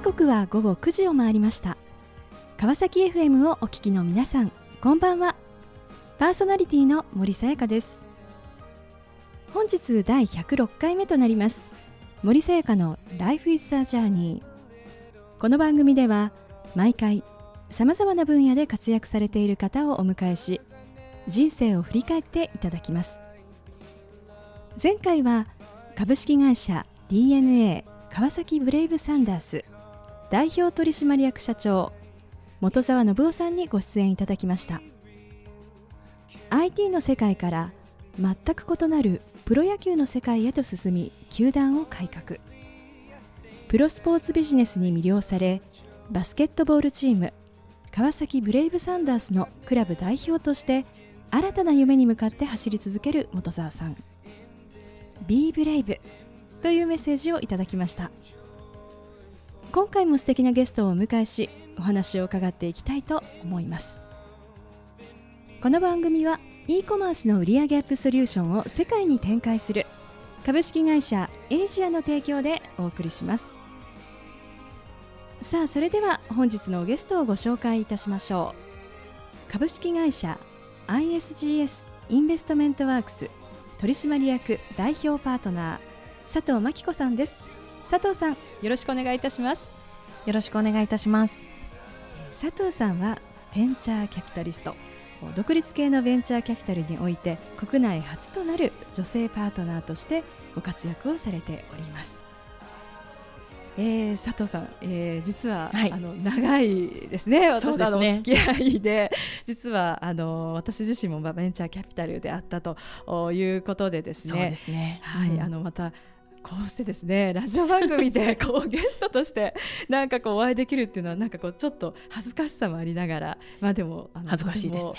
時刻は午後9時を回りました。川崎 FM をお聞きの皆さんこんばんは。パーソナリティの森さやかです。本日第106回目となります。森さやかの Life is a Journey この番組では毎回さまざまな分野で活躍されている方をお迎えし人生を振り返っていただきます。前回は株式会社 DNA 川崎ブレイブサンダース代表取締役社長本沢信夫さんにご出演いただきました。IT の世界から全く異なるプロ野球の世界へと進み球団を改革。プロスポーツビジネスに魅了されバスケットボールチーム川崎ブレイブサンダースのクラブ代表として新たな夢に向かって走り続ける本沢さん。Be Brave というメッセージをいただきました。今回も素敵なゲストをお迎えしお話を伺っていきたいと思います。この番組は e コマースの売上アップソリューションを世界に展開する株式会社エイジアの提供でお送りします。さあそれでは本日のゲストをご紹介いたしましょう。株式会社 ISGS インベストメントワークス取締役代表パートナー佐藤真紀子さんです。佐藤さんよろしくお願いいたします。よろしくお願いいたします。佐藤さんはベンチャーキャピタリスト独立系のベンチャーキャピタルにおいて国内初となる女性パートナーとしてご活躍をされております。えー、佐藤さん、えー、実は、はい、あの長いですね、私とのお付き合いで、実はあの私自身もベンチャーキャピタルであったということでですね、そうですね。はい、うん、あのまたこうしてですねラジオ番組で こうゲストとしてなんかこうお会いできるっていうのはなんかこうちょっと恥ずかしさもありながらまあでもあの恥ずかしいですね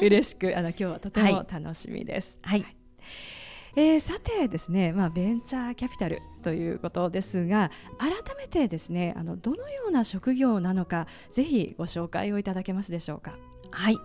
嬉しくあの今日はとても楽しみです。はい、はいえー、さてですね、まあ、ベンチャーキャピタルということですが改めてですねあのどのような職業なのかぜひご紹介をいただけますでしょうか？はい、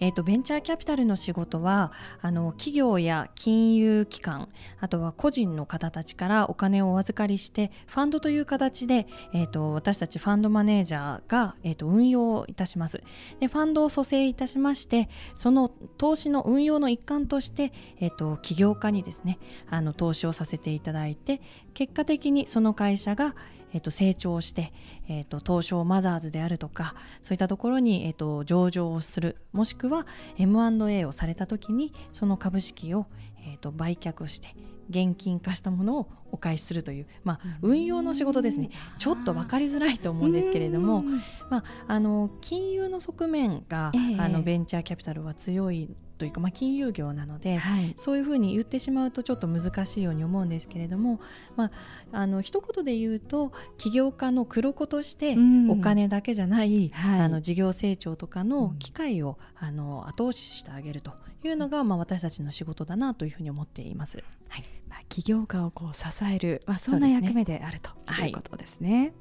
えーと、ベンチャーキャピタルの仕事はあの企業や金融機関あとは個人の方たちからお金をお預かりしてファンドという形で、えーと、私たちファンドマネージャーが、えーと、運用いたします。でファンドを蘇生いたしましてその投資の運用の一環として、えー、と起業家にですねあの投資をさせていただいて結果的にその会社が、えー、と成長して、えー、と東証マザーズであるとかそういったところに、えー、と上場をするもしくは M&A をされた時にその株式を、えー、と売却して現金化したものをお返しするという、まあ、運用の仕事ですね。ちょっと分かりづらいと思うんですけれども、まあ、あの金融の側面が、えー、あのベンチャーキャピタルは強いというか、まあ、金融業なので、はい、そういうふうに言ってしまうとちょっと難しいように思うんですけれども、まあ、あの一言で言うと起業家の黒子としてお金だけじゃない、うん、あの事業成長とかの機会を、あの後押ししてあげるというのが、まあ、私たちの仕事だなというふうに思っています。はい。まあ、起業家をこう支える、まあ、そんな役目であるということですね。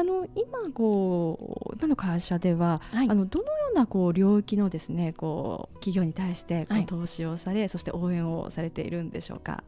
あの今こう今の会社では、はい、あのどのようなこう領域のですねこう企業に対してこう投資をされ、はい、そして応援をされているんでしょうか？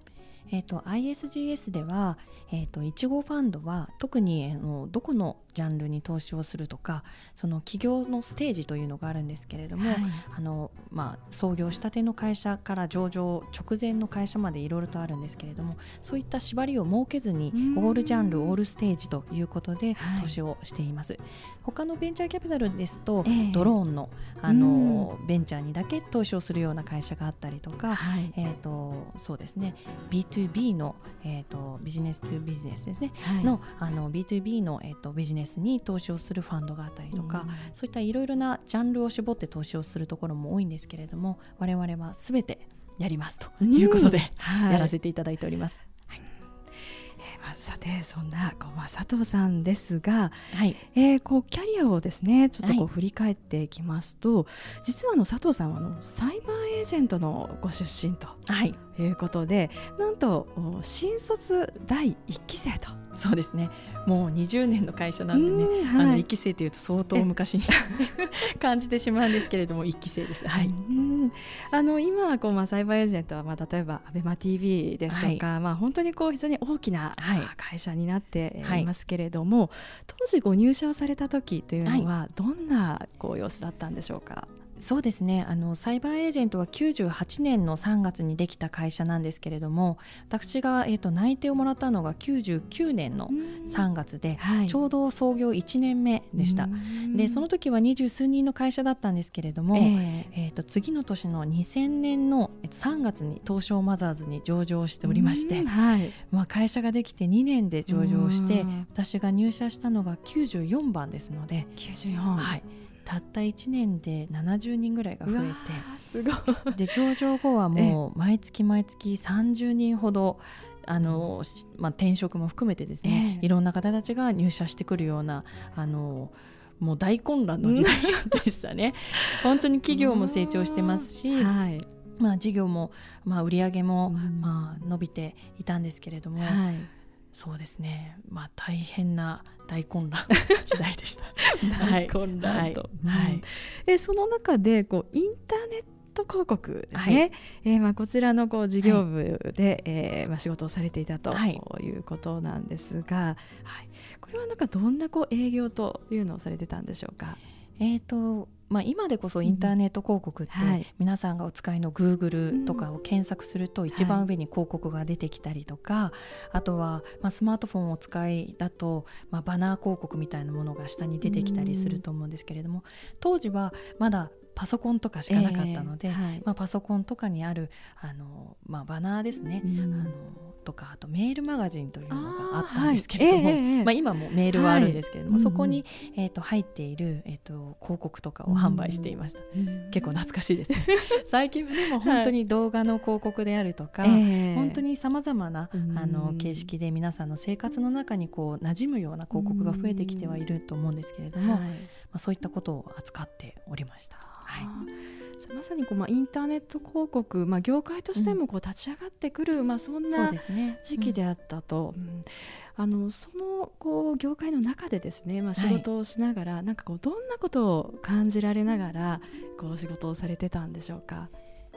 えーと、ISGS では、えーと、1号ファンドは特にあのどこのジャンルに投資をするとかその企業のステージというのがあるんですけれども、はい、あのまあ、創業したての会社から上場直前の会社までいろいろとあるんですけれどもそういった縛りを設けずにオールジャンルオールステージということで投資をしています。はい、他のベンチャーキャピタルですと、えー、ドローンのあのベンチャーにだけ投資をするような会社があったりとか、はい、えーと、そうですね。B2B の、えーと、ビジネス2ビジネスですね、のあの B2B の、えーとビジネスに投資をするファンドがあったりとか、うん、そういったいろいろなジャンルを絞って投資をするところも多いんですけれども我々はすべてやりますということで、うん、やらせていただいております。まあ、さてそんなこう、まあ、佐藤さんですが、はい。えー、こうキャリアをですねちょっとこう振り返っていきますと、はい、実はあの佐藤さんはあのサイバーエージェントのご出身とい。うことで、はい、なんと新卒第1期生と。そうですね。もう20年の会社なんでね、はい、あの1期生というと相当昔に 感じてしまうんですけれども1期生です。はい、あの今こう、まあ、サイバーエージェントは、まあ、例えば ABEMATV ですとか、はい、まあ、本当にこう非常に大きな会社になっていますけれども、はい、当時ご入社をされた時というのはどんなこう様子だったんでしょうか？そうですね。あのサイバーエージェントは98年の3月にできた会社なんですけれども私が、えーと、内定をもらったのが99年の3月で、はい、ちょうど創業1年目でした。でその時は二十数人の会社だったんですけれども、えー、えーと次の年の2000年の3月に東証マザーズに上場しておりまして、はい、まあ、会社ができて2年で上場して私が入社したのが94番ですので94、はい、たった1年で70人ぐらいが増えて。すごい。で上場後はもう毎月毎月30人ほどあの、まあ、転職も含めてですね、いろんな方たちが入社してくるようなあのもう大混乱の時代でしたね。本当に企業も成長してますし、はい、まあ、事業も、まあ、売り上げも、まあ、伸びていたんですけれども、はい、そうですね、まあ、大変な大混乱時代でした。大混乱と、はい、はい、えその中でこうインターネット広告ですね、はい、えー、まあ、こちらのこう事業部で、はい、えー、まあ、仕事をされていたということなんですが、はい、これはなんかどんなこう営業というのをされてたんでしょうか？えーとまあ、今でこそインターネット広告って、皆さんがお使いの Google とかを検索すると一番上に広告が出てきたりとか、あとは、まあ、スマートフォンをお使いだと、まあ、バナー広告みたいなものが下に出てきたりすると思うんですけれども当時はまだパソコンとかしかなかったので、えーはい、まあ、パソコンとかにあるあの、まあ、バナーですね、うん、あのとかあとメールマガジンというのがあったんですけれども、はい。えー、まあ、今もメールはあるんですけれども、はい、そこに、えーと、入っている、えーと、広告とかを販売していました、うん、結構懐かしいですね。最近はでも本当に動画の広告であるとか、はい、本当にさまざまな、あの形式で皆さんの生活の中にこう馴染むような広告が増えてきてはいると思うんですけれども、まあ、そういったことを扱っておりました。はい。まさにこう、まあ、インターネット広告、まあ、業界としてもこう立ち上がってくる、うん、まあ、そんな時期であったと。あのそのこう業界の中でですね、まあ、仕事をしながら、はい、なんかこうどんなことを感じられながらこう仕事をされてたんでしょうか？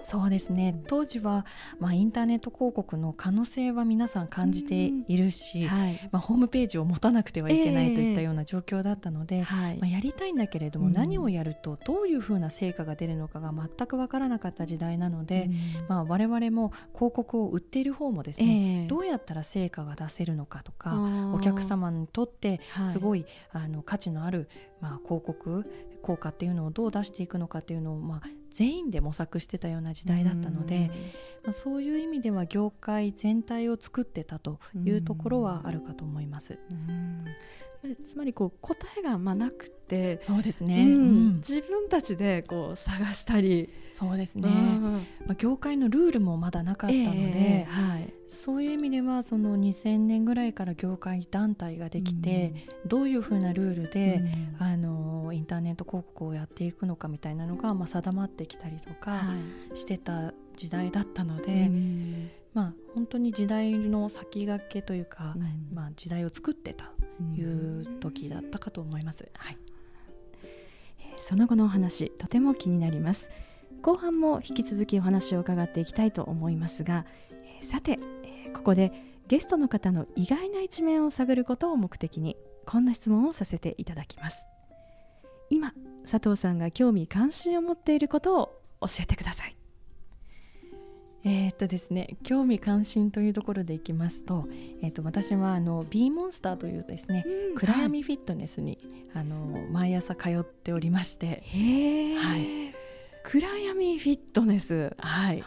そうですね。当時は、まあ、インターネット広告の可能性は皆さん感じているし、はい、まあ、ホームページを持たなくてはいけないといったような状況だったので、えーはい、まあ、やりたいんだけれども、何をやるとどういうふうな成果が出るのかが全く分からなかった時代なので、まあ、我々も広告を売っている方もですね、えー、どうやったら成果が出せるのかとかお客様にとってすごい、はい、あの価値のある、まあ、広告効果っていうのをどう出していくのかっていうのを、まあ、全員で模索してたような時代だったので、まあ、そういう意味では業界全体を作ってたというところはあるかと思います。つまりこう答えがまあなくてそうですね、うん、自分たちでこう探したり。そうですね、まあ、業界のルールもまだなかったので、えーはい、そういう意味ではその2000年ぐらいから業界団体ができて、うん、どういうふうなルールで、うん、あのインターネット広告をやっていくのかみたいなのがまあ定まってきたりとかしてた時代だったので。まあ、本当に時代の先駆けというか、まあ、時代を作ってたいう時だったかと思います。はい、その後のお話とても気になります。後半も引き続きお話を伺っていきたいと思いますが、えさて、えここでゲストの方の意外な一面を探ることを目的にこんな質問をさせていただきます。今佐藤さんが興味関心を持っていることを教えてくださいえー、っとですね興味関心というところでいきますと,、えー、っと私はあの B モンスターというですね、うん、暗闇フィットネスに、はい、あの毎朝通っておりましてはい、暗闇フィットネスはい。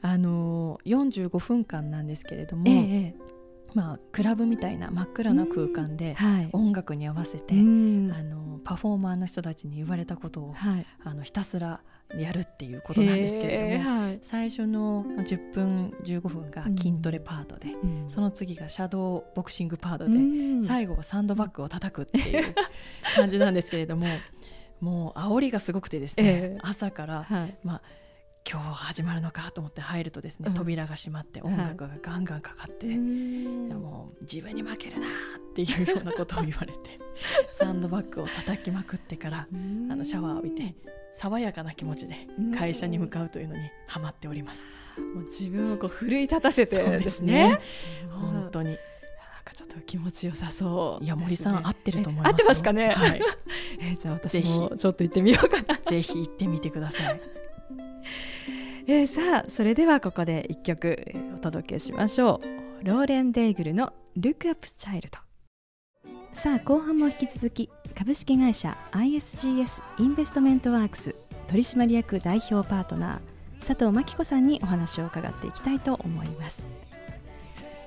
あの45分間なんですけれども、えー、まあ、クラブみたいな真っ暗な空間で音楽に合わせて、はい、あのパフォーマーの人たちに言われたことを、はい、あのひたすらやるっていうことなんですけれども、はい、最初の10分15分が筋トレパートで、うん、その次がシャドーボクシングパートで、うん、最後はサンドバッグを叩くっていう 感じなんですけれどももう煽りがすごくてですね、えー、朝から、はい、まあ今日始まるのかと思って入るとですね、扉が閉まって音楽がガンガンかかって、はい、もう自分に負けるなっていうようなことを言われて サンドバッグを叩きまくってからあのシャワーを浴びて爽やかな気持ちで会社に向かうというのにハマっております。もう自分をこう奮い立たせてですね。本当に。と気持ちよさそう、いや森さん合ってると思います合ってますかね、はい、えーじゃあ私もちょっと行ってみようかな。ぜひ行ってみてください。えーさあそれではここで一曲えーお届けしましょう。ローレン・デイグルの「Look Up Child」さあ後半も引き続き株式会社 ISGS インベストメントワークス取締役代表パートナー佐藤真紀子さんにお話を伺っていきたいと思います。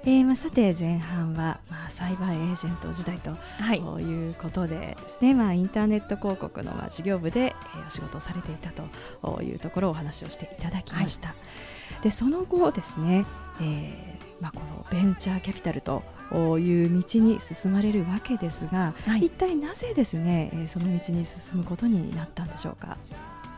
えーまあ、さて前半は、まあ、サイバーエージェント時代とはいうことでですね、まあ、インターネット広告のまあ事業部で、えーお仕事をされていたというところをお話をしていただきました。でその後ですね、えーまあ、このベンチャーキャピタルという道に進まれるわけですが、はい。一体なぜですね、えーその道に進むことになったんでしょうか？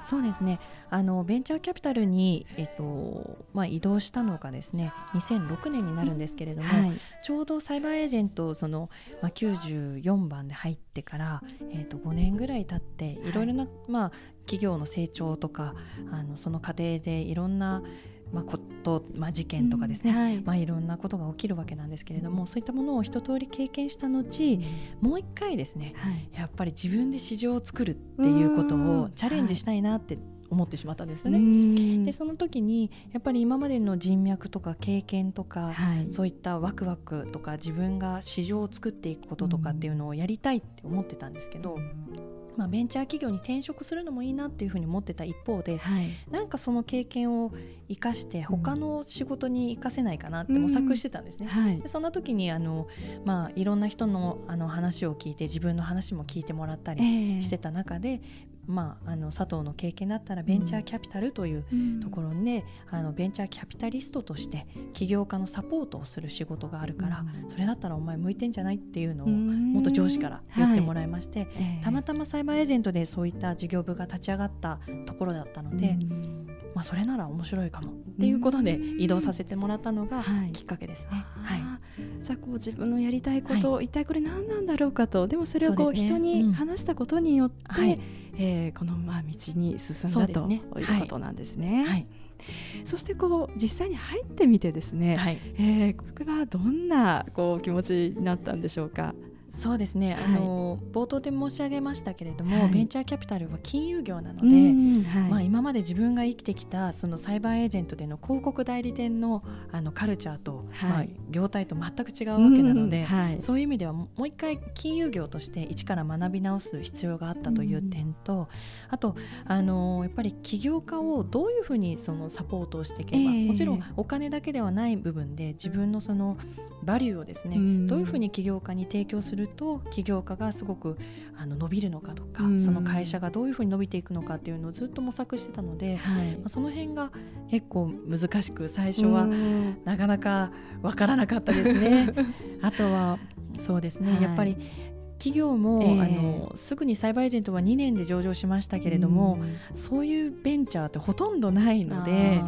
そうですね。あのベンチャーキャピタルに、えっとまあ、移動したのがですね2006年になるんですけれども、はい。ちょうどサイバーエージェントその、まあ、94番で入ってから、えー、と5年ぐらい経っていろいろな、まあ、企業の成長とかあのその過程でいろんな、まあ、こと、まあ、事件とかですね、うんはい。まあ、いろんなことが起きるわけなんですけれどもそういったものを一通り経験した後もう一回ですねはい。やっぱり自分で市場を作るっていうことうん。をチャレンジしたいなって思ってしまったんですよね。ねでその時にやっぱり今までの人脈とか経験とか、はい。そういったワクワクとか自分が市場を作っていくこととかっていうのをやりたいって思ってたんですけど、まあ、ベンチャー企業に転職するのもいいなっていうふうに思ってた一方ではい。なんかその経験を生かして他の仕事に生かせないかなって模索してたんですね。はい。でそんな時にあの、まあ、いろんな人のあの話を聞いて自分の話も聞いてもらったりええ。してた中で、まあ、あの佐藤の経験だったらベンチャーキャピタルといううん。ところで、あのベンチャーキャピタリストとして起業家のサポートをする仕事があるから、それだったらお前向いてんじゃないっていうのをも元上司から言ってもららいまして、えたまたまサイバーエージェントでそういった事業部が立ち上がったところだったので、まあ、それなら面白いかもっていうことで移動させてもらったのがはい。きっかけですね。はい。あーじゃあこう自分のやりたいこと、一体これ何なんだろうかと。でもそれをこう人にうん。話したことによって、はいえーこのまあ道に進んだねいうことなんですね。はいそしてこう実際に入ってみてですね、はいえーこれはどんなこう気持ちになったんでしょうか？そうですね、はい。あの冒頭で申し上げましたけれども、はい。ベンチャーキャピタルは金融業なのうで、んはい。まあ、今まで自分が生きてきたそのサイバーエージェントでの広告代理店のあのカルチャーと、はい。まあ、業態と全く違うわけなので、そういう意味ではもう一回金融業として一から学び直す必要があったという点と、あとあのやっぱり起業家をどういうふうにそのサポートをしていけば、ええ。もちろんお金だけではない部分で自分のそのバリューをですね、うん。どういうふうに起業家に提供すると起業家がすごくあの伸びるのかとか、うん。その会社がどういうふうに伸びていくのかっていうのをずっと模索してたので、はい。まあ、その辺が結構難しく最初はうん。なかなかわからなかったですね。あとはそうですね、はい。やっぱり企業も、ええ。あのすぐにサイバーエージェントは2年で上場しましたけれども、うん。そういうベンチャーってほとんどないので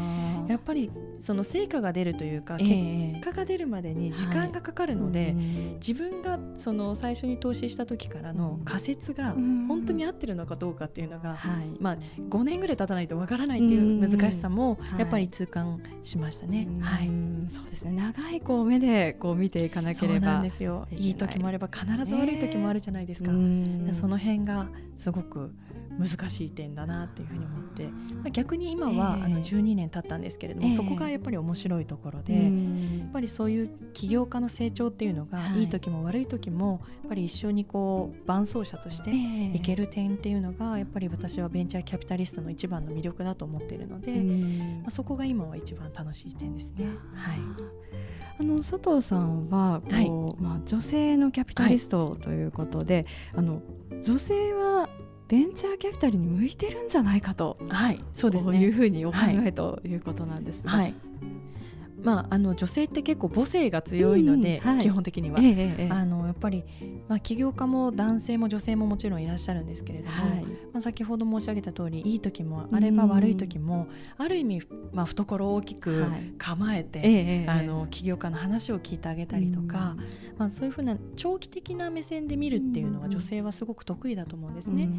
やっぱりその成果が出るというか、ええ結果が出るまでに時間がかかるので、うん自分がその最初に投資した時からの仮説がうん。本当に合ってるのかどうかっていうのが、はい。まあ、5年ぐらい経たないとわからないっていう難しさもはい。やっぱり痛感しましたね。うん。はい。そうですね。長いこう目でこう見ていかなければ。そうなんですよ。いい時もあれば必ず悪い時もあるじゃないですか、うん。その辺がすごく難しい点だなっていうふうに思って、まあ、逆に今は、ええ。あの12年経ったんですけれども、ええ。そこがやっぱり面白いところで、うやんっぱりそういう起業家の成長っていうのが、はい。い、い時も悪い時もやっぱり一緒にこう伴走者としていける点っていうのがやっぱり私はベンチャーキャピタリストの一番の魅力だと思っているので、うん。まあ、そこが今は一番楽しい点ですね。はい。あの佐藤さんはこう、まあ、女性のキャピタリストということで、あの女性はベンチャーキャピタルに向いてるんじゃないかと。はい、そうですこういうね。ふうにお考はいえということなんですが、はい。まああの女性って結構母性が強いので、うんはい。基本的には。ええええあのやっぱり、まあ、起業家も男性も女性ももちろんいらっしゃるんですけれども、はい。まあ、先ほど申し上げた通りいい時もあれば悪い時も、ある意味、まあ、懐を大きくはい。構えて、ええええあの起業家の話を聞いてあげたりとか、まあ、そういうふうな長期的な目線で見るっていうのはうん女性はすごく得意だと思うんですうん。ね。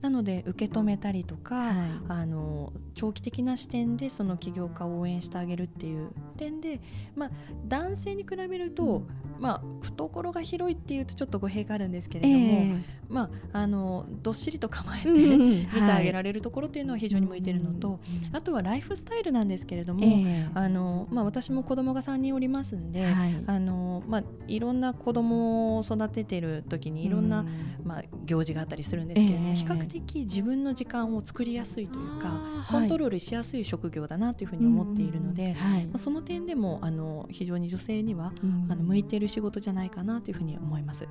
なので受け止めたりとか、はい。あの長期的な視点でその起業家を応援してあげるっていう点点で、まあ、男性に比べると、まあ、懐が広いっていうとちょっと語弊があるんですけれども、えー、まあ、あのどっしりと構えて、見てあげられるところっていうのは非常に向いているのと、あとはライフスタイルなんですけれども、えー、あのまあ、私も子供が3人おりますんで、はい。あのまあ、いろんな子供を育ててる時にいろんな、まあ、行事があったりするんですけれども、比較的自分の時間を作りやすいというかコントロールしやすい職業だなというふうに思っているので、まあ、その点でもあの非常に女性には、あの向いている仕事じゃないかなというふうに思います。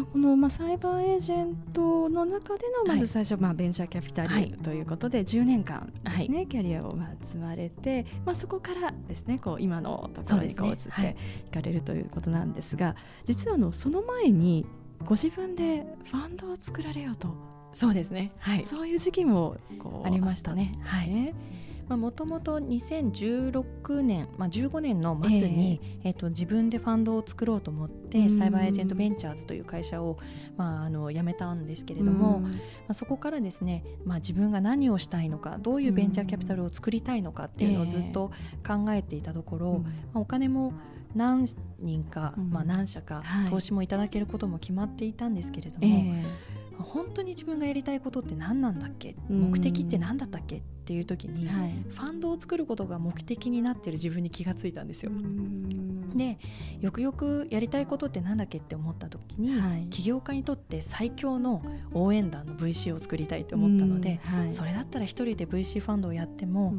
まあ、この、まあ、サイバーエージェントの中でのまず最初、はい、まあ、ベンチャーキャピタルということで10年間ですね、はい、キャリアをまあ積まれて、まあ、そこからですねこう今のところにこう移ってい。かれるということなんですが、実はあのその前にご自分でファンドを作られようと。そうですね、はい、そういう時期もこうありましたね。はいもともと2016年、まあ、15年の末に、えー、えーと自分でファンドを作ろうと思ってサイバーエージェントベンチャーズという会社を、まあ、あの辞めたんですけれども、まあ、そこからですね、まあ、自分が何をしたいのかどういうベンチャーキャピタルを作りたいのかっていうのをずっと考えていたところ、まあ、お金も何人か、まあ、何社か投資もいただけることも決まっていたんですけれども、えー本当に自分がやりたいことって何なんだっけ？目的って何だったっけ？っていう時に、はい、ファンドを作ることが目的になってる自分に気がついたんですよ。でよくよくやりたいことって何だっけって思った時に、はい、起業家にとって最強の応援団の VC を作りたいと思ったので、はい、それだったら一人で VC ファンドをやっても、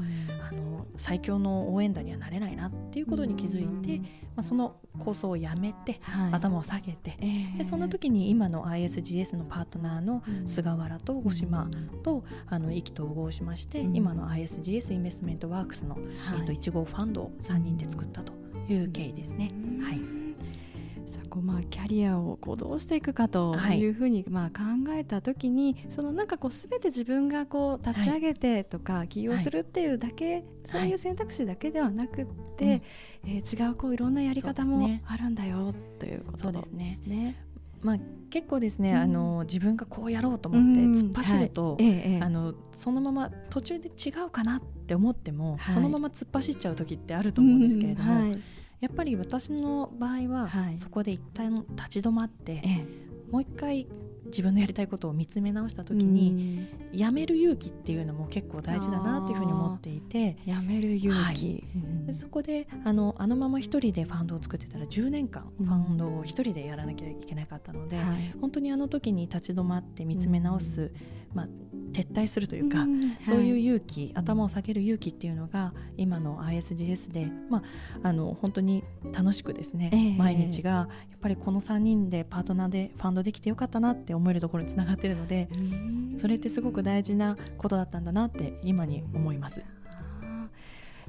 あの最強の応援団にはなれないなっていうことに気づいて、まあ、その構想をやめて、はい、頭を下げて、えー、でそんな時に今の ISGS のパートナーの菅原と五島とあの意気投合しまして、うん、今の ISGS インベストメントワークスの、はい、えー、と1号ファンドを3人で作ったという経緯ですね。はいじゃあこうまあキャリアをこうどうしていくかとい。うふうにまあ考えた時に、はい、そのなんかこうすべて自分がこう立ち上げてとか起業するっていうだけ、はい、そういう選択肢だけではなくって、はい、えー、違うこういろんなやり方もあるんだよということですね。すね。まあ、結構ですね、うん、あの自分がこうやろうと思って突っ走ると、うんはい。ええ、あのそのまま途中で違うかなって思っても、はい、そのまま突っ走っちゃう時ってあると思うんですけれども、うんはい、やっぱり私の場合は、はい、そこで一旦立ち止まって、ええ、もう一回自分のやりたいことを見つめ直した時に、うん、やめる勇気っていうのも結構大事だなっていうふうに思っていて。やめる勇気、はい。でそこであのあのまま一人でファンドを作ってたら10年間ファンドを一人でやらなきゃいけなかったので、うんはい、本当にあの時に立ち止まって見つめ直す、うん、まあ、撤退するというか、そういう勇気頭を下げる勇気っていうのが今の ISGS で、まあ、あの本当に楽しくですね、えー、毎日がやっぱりこの3人でパートナーでファンドできてよかったなって思えるところにつながってるのでそれってすごく大事なことだったんだなって今に思います。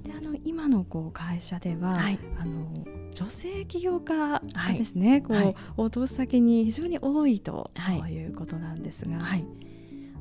であの今のこう会社では、はい、あの女性起業家ですね、はい、こう、はい、お通す先に非常に多いと、い。うことなんですが。はい。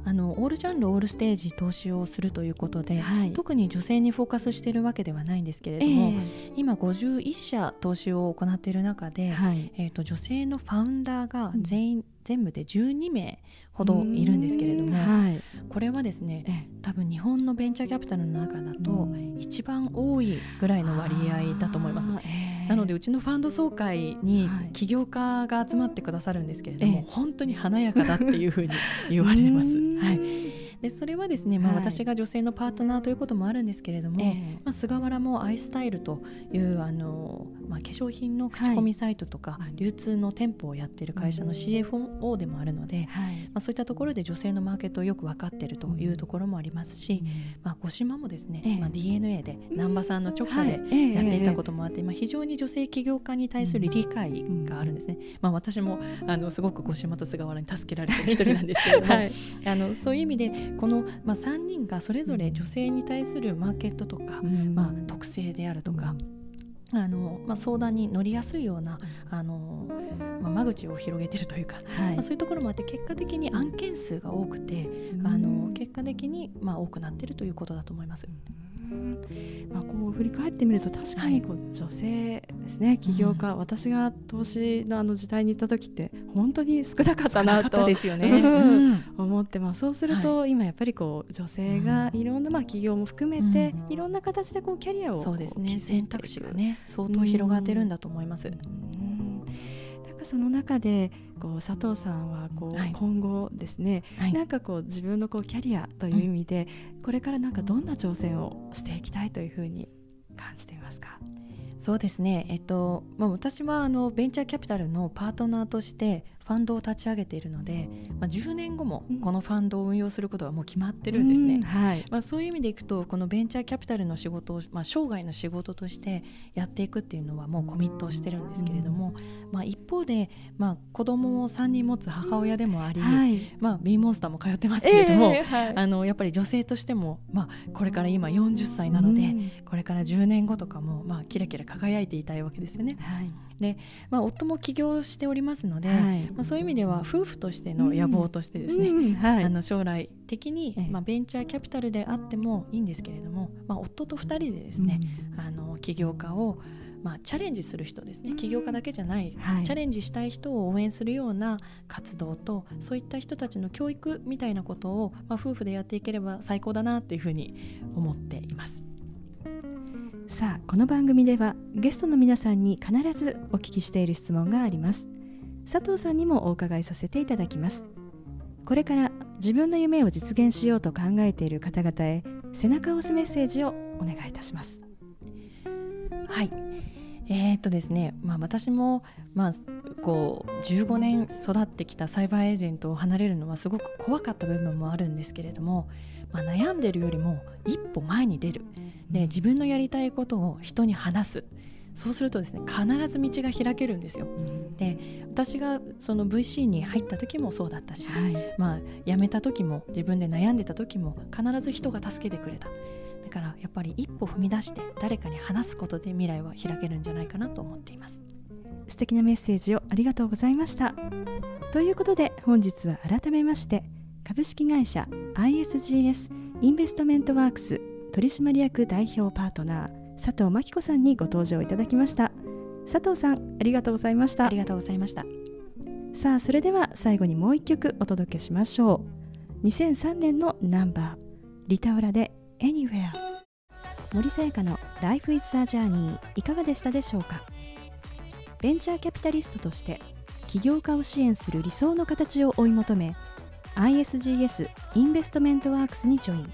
あのオールジャンルオールステージ投資をするということで、はい、特に女性にフォーカスしているわけではないんですけれども、えー、今51社投資を行っている中で、はい、えーと、女性のファウンダーが全員、うん、全部で12名ほどいるんですけれども、はい、これはですね多分日本のベンチャーキャピタルの中だと一番多いぐらいの割合だと思います。なのでうちのファンド総会に起業家が集まってくださるんですけれども、本当に華やかだっていうふうに言われます。はいでそれはですね、まあ、私が女性のパートナーということもあるんですけれども、はい、まあ、菅原もアイスタイルというあの、まあ、化粧品の口コミサイトとか、はい、流通の店舗をやっている会社の CFO でもあるので、はい、まあ、そういったところで女性のマーケットをよく分かっているというところもありますし、まあ、五島もですね、まあ、DNA で難波さんの直下でやっていたこともあって、まあ、非常に女性起業家に対する理解があるんですね。まあ、私もあのすごく五島と菅原に助けられてる一人なんですけれども、あのそういう意味でこの、まあ、3人がそれぞれ女性に対するマーケットとか、まあ、特性であるとか、あのまあ、相談に乗りやすいようなあの、まあ、間口を広げてるというか、はい、まあ、そういうところもあって結果的に案件数が多くて、あの結果的に、まあ、多くなってるということだと思います。まあ、こう振り返ってみると確かにこう女性ですね、起業家、うん、私が投資のあの時代に行った時って本当に少なかったなとですよね、思ってます。そうすると今やっぱりこう女性がいろんなまあ企業も含めていろんな形でこうキャリアをそうですね。選択肢がね相当広がってるんだと思います。なん。かその中でこう佐藤さんはこう、今後ですね、はい、なんかこう自分のこうキャリアという意味で、これからなんかどんな挑戦をしていきたいというふうに感じていますか？そうですね、えっとまあ、私はあのベンチャーキャピタルのパートナーとしてファンドを立ち上げているので、まあ、10年後もこのファンドを運用することがもう決まってるんですね、うん。はい、まあ、そういう意味でいくとこのベンチャーキャピタルの仕事を、まあ、生涯の仕事としてやっていくっていうのはもうコミットしてるんですけれども、まあ、一方で、まあ、子供を3人持つ母親でもあり、はい、まあ、ビーモンスターも通ってますけれども、え ーはい、あのやっぱり女性としても、まあ、これから今40歳なので、うん、これから10年後とかも、まあ、キラキラ輝いていたいわけですよね。はいで、まあ、夫も起業しておりますので、はい、まあ、そういう意味では夫婦としての野望としてですね、うんうん。はい、あの将来的に、まあ、ベンチャーキャピタルであってもいいんですけれども、まあ、夫と2人でですね、うん、あの起業家をまあ、チャレンジする人ですね。起業家だけじゃない、はい、チャレンジしたい人を応援するような活動とそういった人たちの教育みたいなことを、まあ、夫婦でやっていければ最高だなっていうふうに思っています。さあこの番組ではゲストの皆さんに必ずお聞きしている質問があります。佐藤さんにもお伺いさせていただきます。これから自分の夢を実現しようと考えている方々へ背中を押すメッセージをお願いいたします。はい。えー、っとですね、まあ、私も、まあ、こう15年育ってきたサイバーエージェントを離れるのはすごく怖かった部分もあるんですけれども、まあ、悩んでるよりも一歩前に出るで自分のやりたいことを人に話すそうするとですね必ず道が開けるんですよ。うん、で私がその VC に入った時もそうだったし、はい、まあ辞めた時も自分で悩んでた時も必ず人が助けてくれた。だからやっぱり一歩踏み出して誰かに話すことで未来は開けるんじゃないかなと思っています。素敵なメッセージをありがとうございました。ということで本日は改めまして株式会社 ISGS インベストメントワークス取締役代表パートナー佐藤真紀子さんにご登場いただきました。佐藤さんありがとうございました。ありがとうございました。さあそれでは最後にもう一曲お届けしましょう。2003年のナンバーリタオラで Anywhere 森さやかの Life is a Journey いかがでしたでしょうか？ベンチャーキャピタリストとして起業家を支援する理想の形を追い求め ISGS インベストメントワークスにジョイン。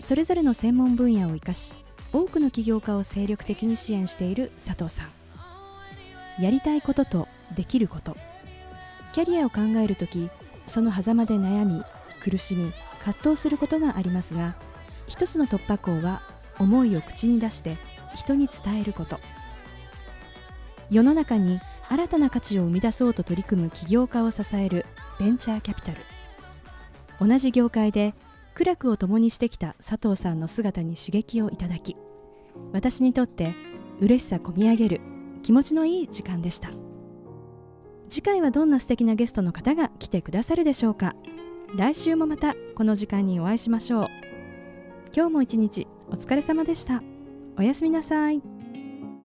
それぞれの専門分野を生かし多くの起業家を精力的に支援している佐藤さん。やりたいこととできること。キャリアを考える時その狭間で悩み苦しみ葛藤することがありますが一つの突破口は思いを口に出して人に伝えること。世の中に新たな価値を生み出そうと取り組む起業家を支えるベンチャーキャピタル。同じ業界で苦楽を共にしてきた佐藤さんの姿に刺激をいただき私にとって嬉しさこみ上げる気持ちのいい時間でした。次回はどんな素敵なゲストの方が来てくださるでしょうか。来週もまたこの時間にお会いしましょう。今日も一日お疲れ様でした。おやすみなさい。